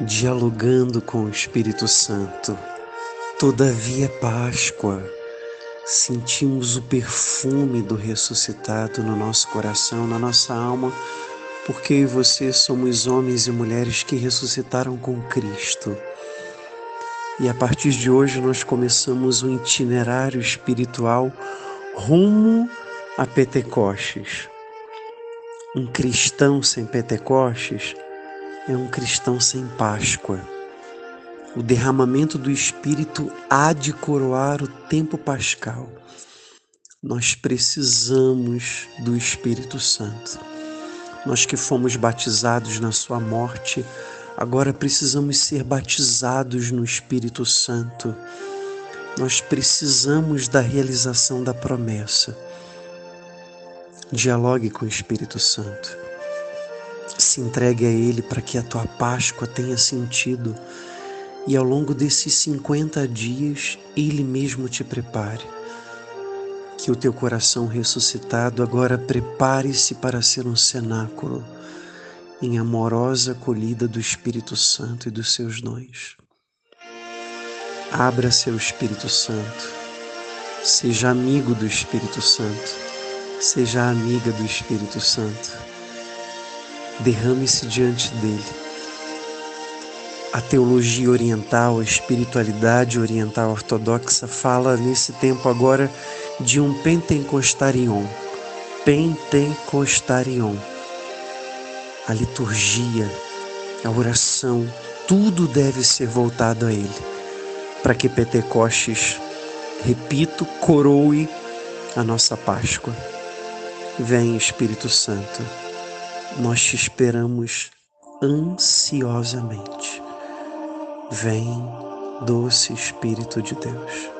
dialogando com o Espírito Santo. Todavia, é Páscoa, sentimos o perfume do ressuscitado no nosso coração, na nossa alma, porque eu e você somos homens e mulheres que ressuscitaram com Cristo. E a partir de hoje nós começamos um itinerário espiritual rumo a Pentecostes. Um cristão sem Pentecostes é um cristão sem Páscoa. O derramamento do Espírito há de coroar o tempo pascal. Nós precisamos do Espírito Santo. Nós que fomos batizados na Sua morte, agora precisamos ser batizados no Espírito Santo. Nós precisamos da realização da promessa. Dialogue com o Espírito Santo se entregue a Ele para que a tua Páscoa tenha sentido e ao longo desses 50 dias Ele mesmo te prepare. Que o teu coração ressuscitado agora prepare-se para ser um cenáculo em amorosa acolhida do Espírito Santo e dos seus dons. Abra seu Espírito Santo, seja amigo do Espírito Santo, seja amiga do Espírito Santo derrame-se diante dele. A teologia oriental, a espiritualidade oriental ortodoxa fala nesse tempo agora de um pentecostarion. Pentecostarion. A liturgia, a oração, tudo deve ser voltado a ele, para que Pentecostes, repito, coroe a nossa Páscoa. Vem Espírito Santo nós te esperamos ansiosamente. Vem, doce Espírito de Deus.